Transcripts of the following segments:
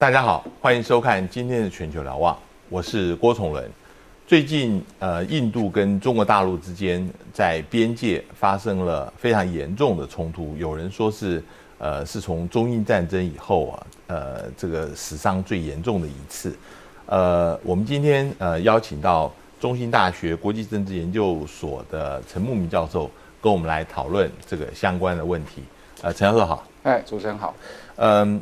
大家好，欢迎收看今天的全球瞭望，我是郭崇伦。最近，呃，印度跟中国大陆之间在边界发生了非常严重的冲突，有人说是，呃，是从中印战争以后啊，呃，这个史上最严重的一次。呃，我们今天呃邀请到中兴大学国际政治研究所的陈牧明教授，跟我们来讨论这个相关的问题。呃，陈教授好。哎，主持人好。嗯，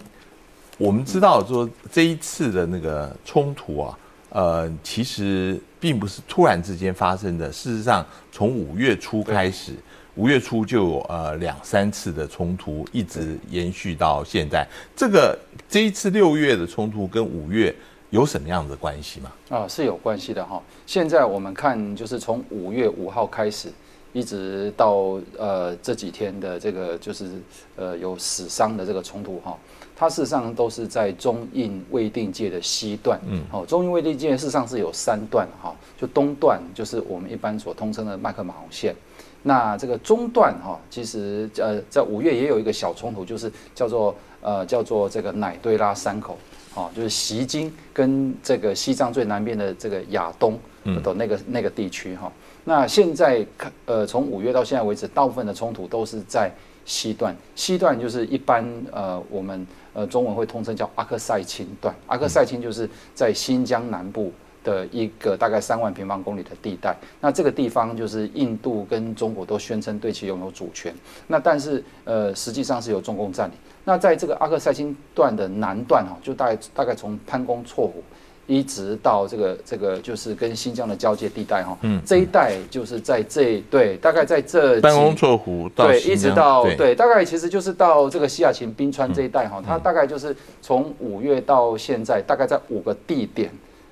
我们知道说这一次的那个冲突啊，呃，其实并不是突然之间发生的。事实上，从五月初开始，五月初就有呃两三次的冲突，一直延续到现在。这个这一次六月的冲突跟五月有什么样的关系吗？啊，是有关系的哈。现在我们看，就是从五月五号开始。一直到呃这几天的这个就是呃有死伤的这个冲突哈，它事实上都是在中印未定界的西段，嗯，好，中印未定界事实上是有三段哈，就东段就是我们一般所通称的麦克马洪线，那这个中段哈，其实呃在五月也有一个小冲突，就是叫做呃叫做这个乃堆拉山口，好，就是西京跟这个西藏最南边的这个亚东的那个那个地区哈。那现在看，呃，从五月到现在为止，大部分的冲突都是在西段。西段就是一般，呃，我们呃中文会通称叫阿克塞钦段。阿克塞钦就是在新疆南部的一个大概三万平方公里的地带。那这个地方就是印度跟中国都宣称对其拥有主权。那但是，呃，实际上是由中共占领。那在这个阿克塞钦段的南段哈，就大概大概从潘公错湖。一直到这个这个就是跟新疆的交界地带哈，嗯，这一带就是在这对，大概在这办公错湖对，一直到对，大概其实就是到这个西雅琴冰川这一带哈，它大概就是从五月到现在，大概在五个地点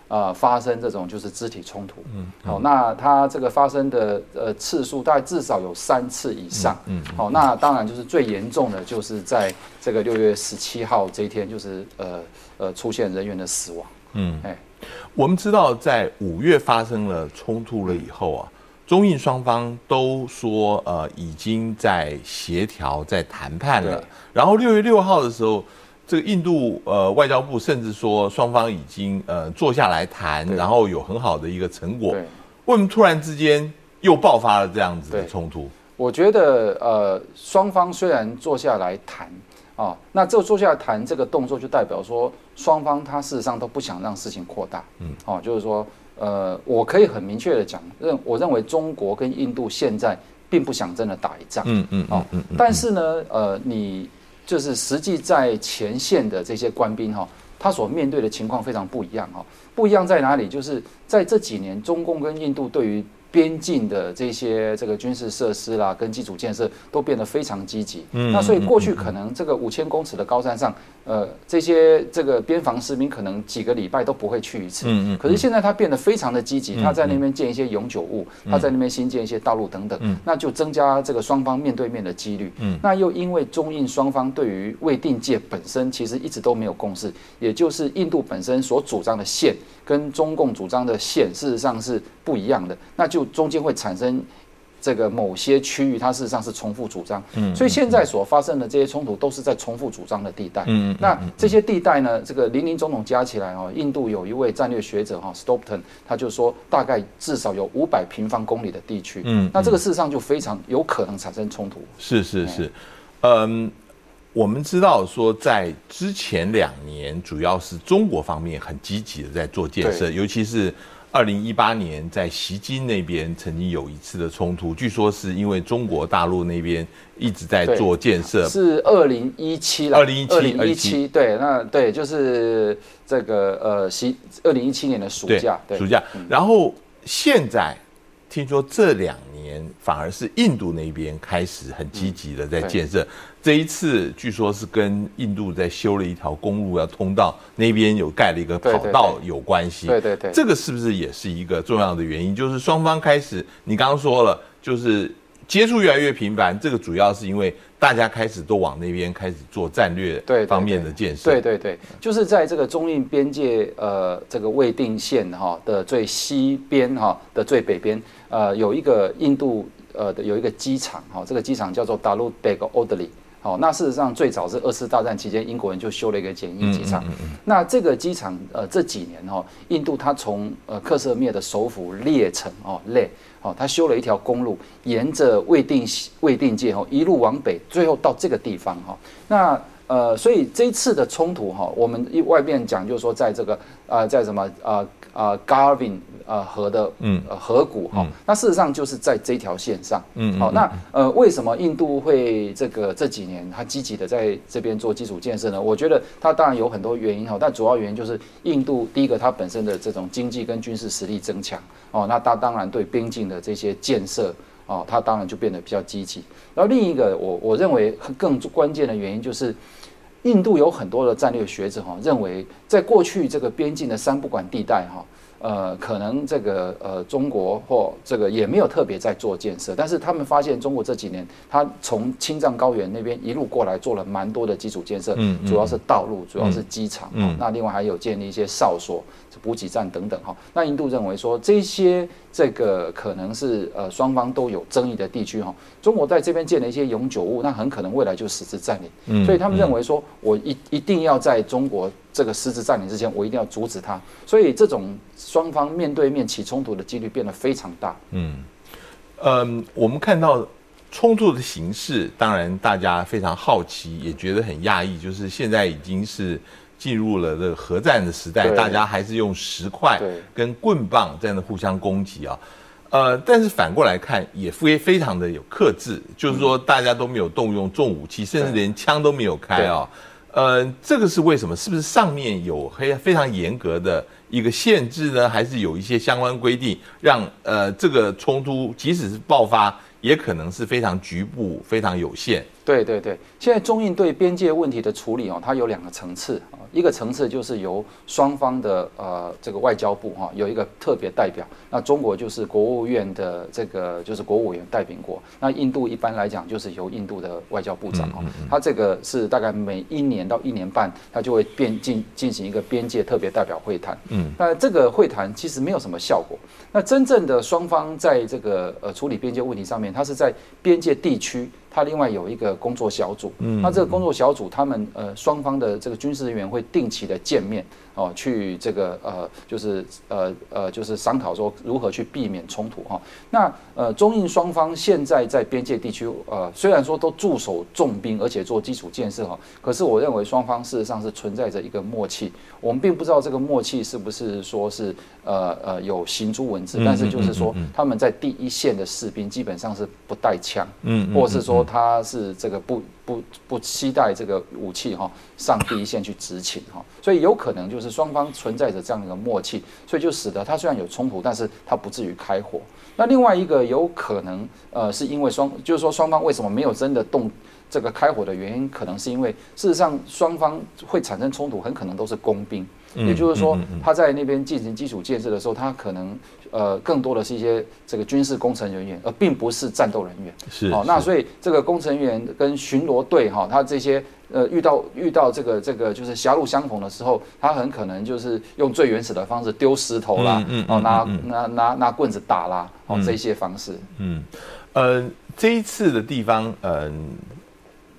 啊发生这种就是肢体冲突，嗯，好，那它这个发生的呃次数大概至少有三次以上，嗯，好，那当然就是最严重的就是在这个六月十七号这一天，就是呃呃出现人员的死亡。嗯，哎，我们知道在五月发生了冲突了以后啊，中印双方都说呃已经在协调在谈判了。然后六月六号的时候，这个印度呃外交部甚至说双方已经呃坐下来谈，然后有很好的一个成果。为什么突然之间又爆发了这样子的冲突？我觉得呃双方虽然坐下来谈。啊，那这坐下来谈这个动作，就代表说双方他事实上都不想让事情扩大。嗯，哦，就是说，呃，我可以很明确的讲，认我认为中国跟印度现在并不想真的打一仗。嗯嗯，哦，但是呢，呃，你就是实际在前线的这些官兵哈，他所面对的情况非常不一样哈。不一样在哪里？就是在这几年，中共跟印度对于边境的这些这个军事设施啦，跟基础建设都变得非常积极。嗯，那所以过去可能这个五千公尺的高山上，呃，这些这个边防士兵可能几个礼拜都不会去一次。嗯嗯。可是现在他变得非常的积极，他在那边建一些永久物，他在那边新建一些道路等等。嗯。那就增加这个双方面对面的几率。嗯。那又因为中印双方对于未定界本身其实一直都没有共识，也就是印度本身所主张的线跟中共主张的线事实上是不一样的，那就。中间会产生这个某些区域，它事实上是重复主张，嗯，所以现在所发生的这些冲突都是在重复主张的地带，嗯，那这些地带呢，这个林林总总加起来哦，印度有一位战略学者哈，Stopton，他就说大概至少有五百平方公里的地区，嗯，那这个事实上就非常有可能产生冲突，是是是，嗯，我们知道说在之前两年，主要是中国方面很积极的在做建设，尤其是。二零一八年在锡金那边曾经有一次的冲突，据说是因为中国大陆那边一直在做建设。是二零一七了。二零一七，二零一七，对，那对，就是这个呃，锡二零一七年的暑假，暑假。然后现在听说这两年反而是印度那边开始很积极的在建设。这一次据说是跟印度在修了一条公路要通道，那边有盖了一个跑道有关系。对对对，这个是不是也是一个重要的原因？就是双方开始，你刚刚说了，就是接触越来越频繁。这个主要是因为大家开始都往那边开始做战略方面的建设。对对对，就是在这个中印边界呃这个未定线哈的最西边哈的最北边呃有一个印度呃的有一个机场哈，这个机场叫做 Dalu Beg Oddly。好，那事实上最早是二次大战期间，英国人就修了一个简易机场。那这个机场呃这几年哈，印度它从呃克什米尔的首府列城哦列，哦，它修了一条公路，沿着未定未定界哦一路往北，最后到这个地方哈。那呃，所以这一次的冲突哈，我们一外面讲就是说在这个呃在什么呃呃 Garvin。呃，河的嗯河谷哈，那事实上就是在这条线上，嗯，好，那呃，为什么印度会这个这几年它积极的在这边做基础建设呢？我觉得它当然有很多原因哈，但主要原因就是印度第一个它本身的这种经济跟军事实力增强哦，那它当然对边境的这些建设哦，他当然就变得比较积极。然后另一个我我认为更关键的原因就是，印度有很多的战略学者哈认为，在过去这个边境的三不管地带哈。呃，可能这个呃，中国或这个也没有特别在做建设，但是他们发现中国这几年，他从青藏高原那边一路过来做了蛮多的基础建设，嗯，主要是道路，主要是机场，嗯，那另外还有建立一些哨所、补给站等等哈。那印度认为说这些这个可能是呃双方都有争议的地区哈，中国在这边建了一些永久物，那很可能未来就实质占领，嗯，所以他们认为说我一一定要在中国。这个实质占领之前，我一定要阻止他。所以这种双方面对面起冲突的几率变得非常大。嗯，嗯，我们看到冲突的形式，当然大家非常好奇，也觉得很讶异，就是现在已经是进入了这个核战的时代，大家还是用石块跟棍棒这样的互相攻击啊。呃，但是反过来看，也非非常的有克制，就是说大家都没有动用重武器，甚至连枪都没有开啊。呃，这个是为什么？是不是上面有非非常严格的一个限制呢？还是有一些相关规定，让呃这个冲突即使是爆发，也可能是非常局部、非常有限？对对对，现在中印对边界问题的处理哦，它有两个层次啊，一个层次就是由双方的呃这个外交部哈有一个特别代表，那中国就是国务院的这个就是国务委员代表国，那印度一般来讲就是由印度的外交部长哦，他这个是大概每一年到一年半，他就会变进进行一个边界特别代表会谈，嗯，那这个会谈其实没有什么效果，那真正的双方在这个呃处理边界问题上面，它是在边界地区。他另外有一个工作小组，嗯那这个工作小组，他们呃双方的这个军事人员会定期的见面。哦，去这个呃，就是呃呃，就是商讨说如何去避免冲突哈。那呃，中印双方现在在边界地区呃，虽然说都驻守重兵，而且做基础建设哈，可是我认为双方事实上是存在着一个默契。我们并不知道这个默契是不是说是呃呃有行诸文字，但是就是说他们在第一线的士兵基本上是不带枪，嗯，或者是说他是这个不。不不期待这个武器哈上第一线去执勤哈，所以有可能就是双方存在着这样一个默契，所以就使得他虽然有冲突，但是他不至于开火。那另外一个有可能呃是因为双就是说双方为什么没有真的动这个开火的原因，可能是因为事实上双方会产生冲突，很可能都是工兵。也就是说，他在那边进行基础建设的时候，他可能呃更多的是一些这个军事工程人员，而并不是战斗人员。是，好，那所以这个工程员跟巡逻队哈，他这些呃遇到遇到这个这个就是狭路相逢的时候，他很可能就是用最原始的方式丢石头啦，哦拿拿拿拿棍子打啦，哦这些方式。嗯，呃这一次的地方，嗯，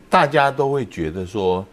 大家都会觉得说，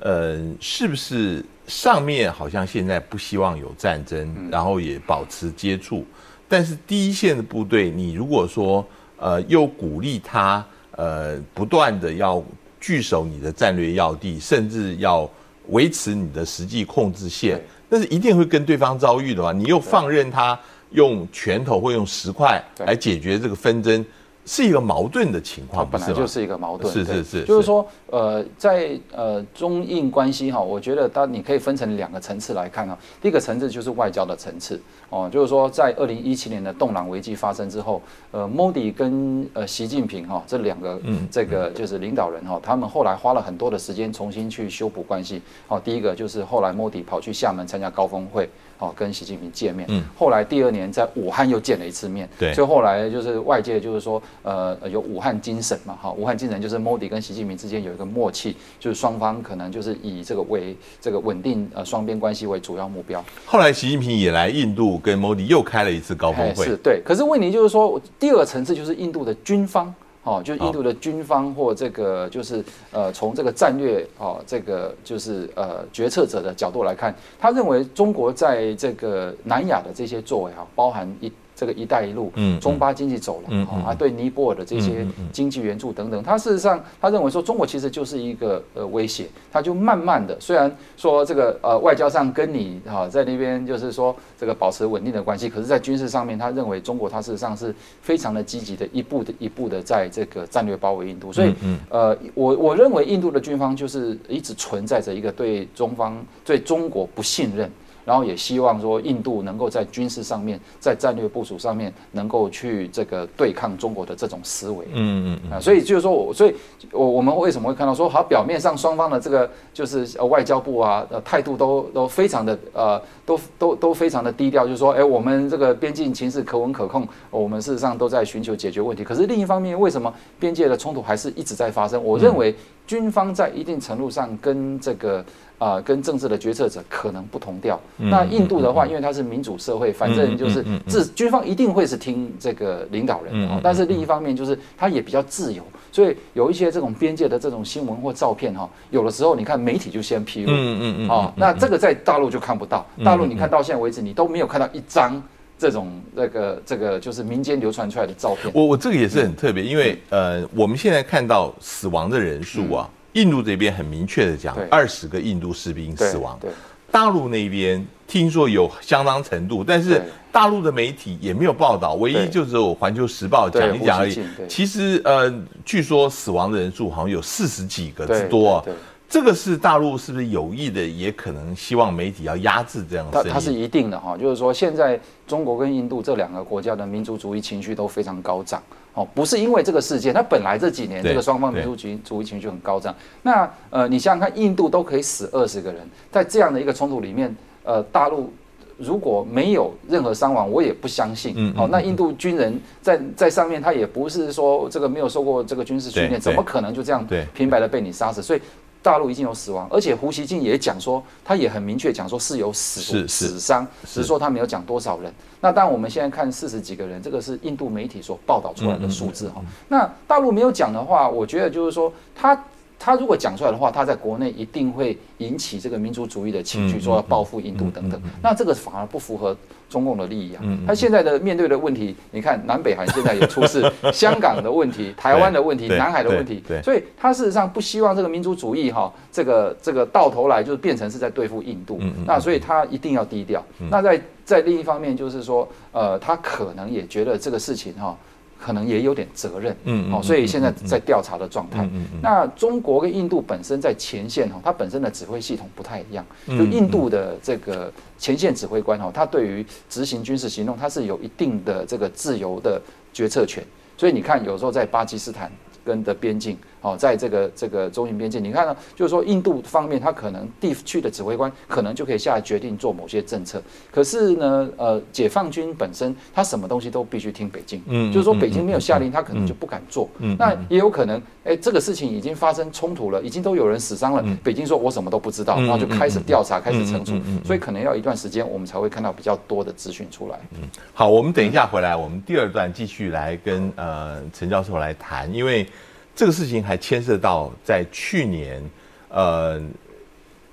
呃是不是？上面好像现在不希望有战争，然后也保持接触，但是第一线的部队，你如果说呃又鼓励他呃不断的要据守你的战略要地，甚至要维持你的实际控制线，那是一定会跟对方遭遇的嘛？你又放任他用拳头或用石块来解决这个纷争。是一个矛盾的情况，本来就是一个矛盾。是是是，就是说，呃，在呃中印关系哈，我觉得它你可以分成两个层次来看哈。第一个层次就是外交的层次哦，就是说在二零一七年的动荡危机发生之后，呃，Modi 跟呃习近平哈这两个这个就是领导人哈，他们后来花了很多的时间重新去修补关系。哦，第一个就是后来 Modi 跑去厦门参加高峰会。哦，跟习近平见面，嗯，后来第二年在武汉又见了一次面，对，所以后来就是外界就是说，呃，有武汉精神嘛，哈，武汉精神就是 Modi 跟习近平之间有一个默契，就是双方可能就是以这个为这个稳定呃双边关系为主要目标。后来习近平也来印度跟 Modi 又开了一次高峰会，是对，可是问题就是说，第二个层次就是印度的军方。哦，就是印度的军方或这个就是呃，从这个战略哦，这个就是呃决策者的角度来看，他认为中国在这个南亚的这些作为啊，包含一。这个“一带一路”、中巴经济走廊啊，对尼泊尔的这些经济援助等等，他事实上他认为说中国其实就是一个呃威胁，他就慢慢的，虽然说这个呃外交上跟你哈在那边就是说这个保持稳定的关系，可是，在军事上面，他认为中国他事实上是非常的积极的，一步的一步的在这个战略包围印度，所以呃我我认为印度的军方就是一直存在着一个对中方对中国不信任。然后也希望说，印度能够在军事上面，在战略部署上面，能够去这个对抗中国的这种思维。嗯嗯啊，所以就是说，我所以，我我们为什么会看到说，好表面上双方的这个就是外交部啊，呃态度都都非常的呃，都都都非常的低调，就是说，哎，我们这个边境情势可稳可控，我们事实上都在寻求解决问题。可是另一方面，为什么边界的冲突还是一直在发生？我认为军方在一定程度上跟这个。啊，跟政治的决策者可能不同调。那印度的话，因为它是民主社会，反正就是自军方一定会是听这个领导人的。但是另一方面，就是它也比较自由，所以有一些这种边界的这种新闻或照片哈，有的时候你看媒体就先披露。嗯嗯嗯。啊，那这个在大陆就看不到。大陆你看到现在为止，你都没有看到一张这种那个这个就是民间流传出来的照片。我我这个也是很特别，因为呃，我们现在看到死亡的人数啊。印度这边很明确的讲，二十个印度士兵死亡。对，大陆那边听说有相当程度，但是大陆的媒体也没有报道，唯一就只有《环球时报》讲一讲而已。其实呃，据说死亡的人数好像有四十几个之多。对，这个是大陆是不是有意的？也可能希望媒体要压制这样。它它是一定的哈，就是说现在中国跟印度这两个国家的民族主义情绪都非常高涨。哦，不是因为这个事件，它本来这几年这个双方民族主主义情绪很高涨。那呃，你想想看，印度都可以死二十个人，在这样的一个冲突里面，呃，大陆如果没有任何伤亡，我也不相信。嗯。哦，那印度军人在在上面，他也不是说这个没有受过这个军事训练，怎么可能就这样平白的被你杀死？所以。大陆已经有死亡，而且胡锡进也讲说，他也很明确讲说是有死死伤，只是说他没有讲多少人。那当然我们现在看四十几个人，这个是印度媒体所报道出来的数字哈。那大陆没有讲的话，我觉得就是说他。他如果讲出来的话，他在国内一定会引起这个民族主义的情绪，说要报复印度等等。那这个反而不符合中共的利益啊。他现在的面对的问题，你看南北韩现在也出事，香港的问题、台湾的问题、南海的问题，所以他事实上不希望这个民族主义哈，这个这个到头来就是变成是在对付印度。那所以他一定要低调。那在在另一方面就是说，呃，他可能也觉得这个事情哈。可能也有点责任，嗯，好，所以现在在调查的状态。那中国跟印度本身在前线哈，它本身的指挥系统不太一样。就印度的这个前线指挥官哈，他对于执行军事行动，他是有一定的这个自由的决策权。所以你看，有时候在巴基斯坦跟的边境。哦，在这个这个中印边界，你看呢，就是说印度方面，他可能地区的指挥官可能就可以下决定做某些政策。可是呢，呃，解放军本身他什么东西都必须听北京，嗯，就是说北京没有下令，他可能就不敢做。嗯，那也有可能，哎，这个事情已经发生冲突了，已经都有人死伤了，北京说我什么都不知道，然后就开始调查，开始惩处，所以可能要一段时间，我们才会看到比较多的资讯出来。嗯，好，我们等一下回来，我们第二段继续来跟呃陈教授来谈，因为。这个事情还牵涉到在去年，呃，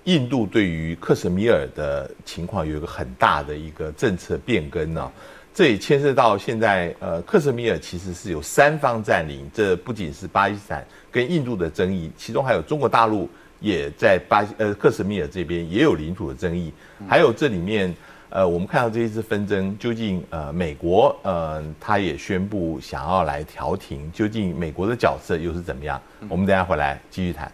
印度对于克什米尔的情况有一个很大的一个政策变更呢。这也牵涉到现在，呃，克什米尔其实是有三方占领，这不仅是巴基斯坦跟印度的争议，其中还有中国大陆也在巴呃克什米尔这边也有领土的争议，还有这里面。呃，我们看到这一次纷争，究竟呃，美国呃，他也宣布想要来调停，究竟美国的角色又是怎么样？我们等下回来继续谈。